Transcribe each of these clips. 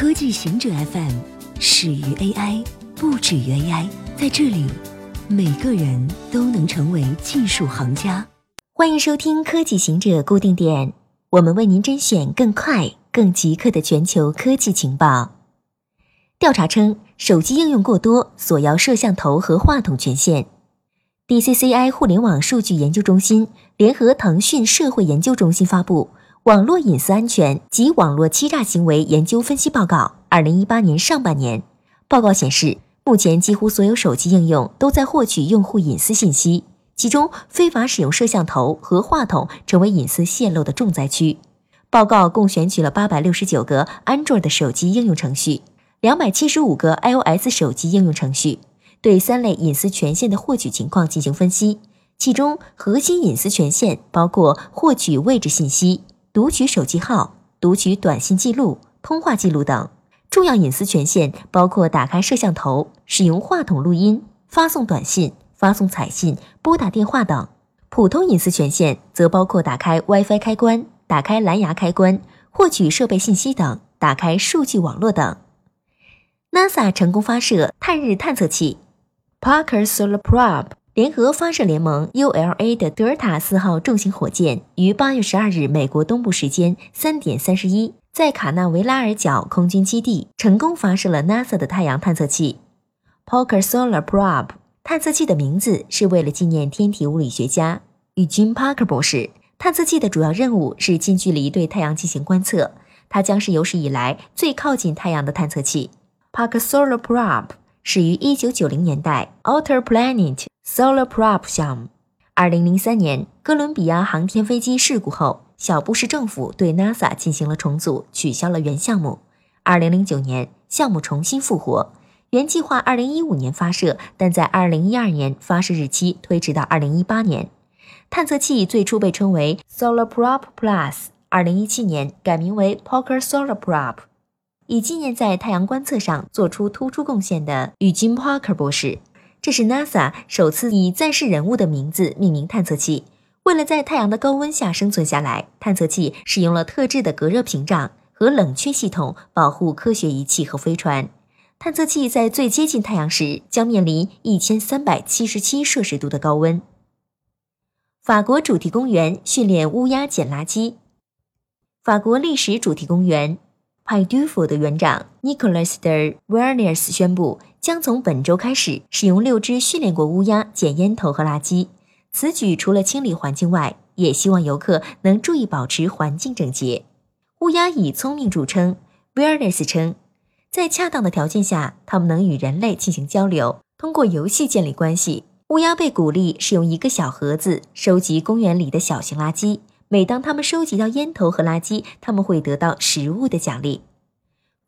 科技行者 FM 始于 AI，不止于 AI。在这里，每个人都能成为技术行家。欢迎收听科技行者固定点，我们为您甄选更快、更即刻的全球科技情报。调查称，手机应用过多，索要摄像头和话筒权限。DCCI 互联网数据研究中心联合腾讯社会研究中心发布。网络隐私安全及网络欺诈行为研究分析报告，二零一八年上半年报告显示，目前几乎所有手机应用都在获取用户隐私信息，其中非法使用摄像头和话筒成为隐私泄露的重灾区。报告共选取了八百六十九个 Android 的手机应用程序，两百七十五个 iOS 手机应用程序，对三类隐私权限的获取情况进行分析，其中核心隐私权限包括获取位置信息。读取手机号、读取短信记录、通话记录等重要隐私权限，包括打开摄像头、使用话筒录音、发送短信、发送彩信、拨打电话等。普通隐私权限则包括打开 WiFi 开关、打开蓝牙开关、获取设备信息等、打开数据网络等。NASA 成功发射探日探测器 Parker Solar Probe。联合发射联盟 ULA 的德尔塔四号重型火箭于八月十二日美国东部时间三点三十一，在卡纳维拉尔角空军基地成功发射了 NASA 的太阳探测器 Parker Solar Probe。探测器的名字是为了纪念天体物理学家 Eugene Parker 博士。探测器的主要任务是近距离对太阳进行观测，它将是有史以来最靠近太阳的探测器。Parker Solar Probe 始于一九九零年代 Outer Planet。Solar Probe 项目，二零零三年哥伦比亚航天飞机事故后，小布什政府对 NASA 进行了重组，取消了原项目。二零零九年，项目重新复活，原计划二零一五年发射，但在二零一二年发射日期推迟到二零一八年。探测器最初被称为 Solar Probe Plus，二零一七年改名为 Parker Solar Probe，以纪念在太阳观测上做出突出贡献的与金 Parker 博士。这是 NASA 首次以在世人物的名字命名探测器。为了在太阳的高温下生存下来，探测器使用了特制的隔热屏障和冷却系统保护科学仪器和飞船。探测器在最接近太阳时将面临一千三百七十七摄氏度的高温。法国主题公园训练乌鸦捡垃圾。法国历史主题公园 p 杜 d 的园长 Nicolas de v e r n e s 宣布。将从本周开始使用六只训练过乌鸦捡烟头和垃圾。此举除了清理环境外，也希望游客能注意保持环境整洁。乌鸦以聪明著称 w e i r l e s s 称，在恰当的条件下，它们能与人类进行交流，通过游戏建立关系。乌鸦被鼓励使用一个小盒子收集公园里的小型垃圾。每当它们收集到烟头和垃圾，它们会得到食物的奖励。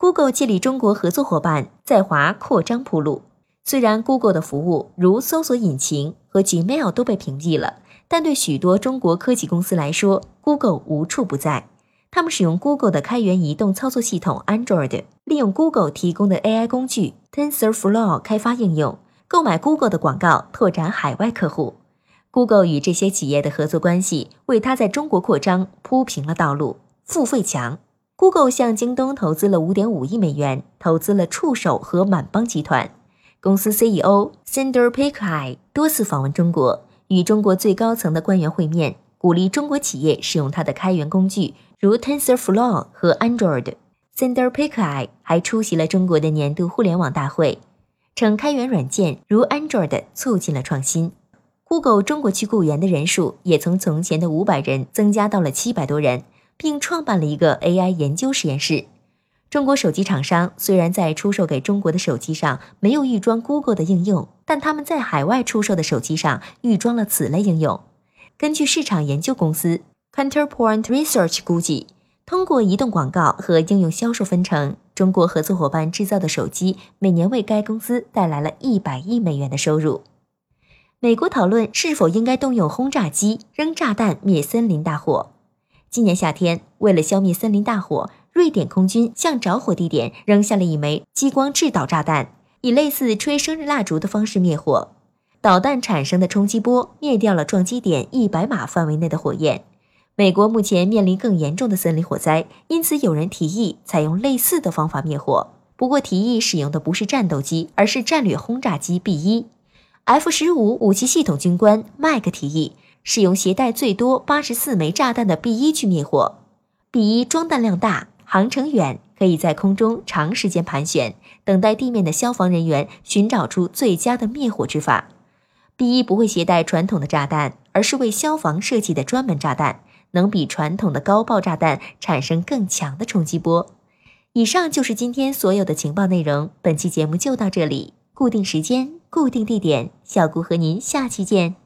Google 借力中国合作伙伴在华扩张铺路。虽然 Google 的服务如搜索引擎和 Gmail 都被屏蔽了，但对许多中国科技公司来说，Google 无处不在。他们使用 Google 的开源移动操作系统 Android，利用 Google 提供的 AI 工具 TensorFlow 开发应用，购买 Google 的广告，拓展海外客户。Google 与这些企业的合作关系，为它在中国扩张铺平了道路。付费墙。Google 向京东投资了五点五亿美元，投资了触手和满帮集团。公司 CEO Cinder Pichai 多次访问中国，与中国最高层的官员会面，鼓励中国企业使用它的开源工具，如 TensorFlow 和 Android。Cinder Pichai 还出席了中国的年度互联网大会，称开源软件如 Android 促进了创新。Google 中国区雇员的人数也从从前的五百人增加到了七百多人。并创办了一个 AI 研究实验室。中国手机厂商虽然在出售给中国的手机上没有预装 Google 的应用，但他们在海外出售的手机上预装了此类应用。根据市场研究公司 Counterpoint Research 估计，通过移动广告和应用销售分成，中国合作伙伴制造的手机每年为该公司带来了一百亿美元的收入。美国讨论是否应该动用轰炸机扔炸弹灭森林大火。今年夏天，为了消灭森林大火，瑞典空军向着火地点扔下了一枚激光制导炸弹，以类似吹生日蜡烛的方式灭火。导弹产生的冲击波灭掉了撞击点一百码范围内的火焰。美国目前面临更严重的森林火灾，因此有人提议采用类似的方法灭火。不过，提议使用的不是战斗机，而是战略轰炸机 B 一。F 十五武器系统军官麦克提议使用携带最多八十四枚炸弹的 B 一去灭火。B 一装弹量大，航程远，可以在空中长时间盘旋，等待地面的消防人员寻找出最佳的灭火之法。B 一不会携带传统的炸弹，而是为消防设计的专门炸弹，能比传统的高爆炸弹产生更强的冲击波。以上就是今天所有的情报内容，本期节目就到这里，固定时间。固定地点，小顾和您下期见。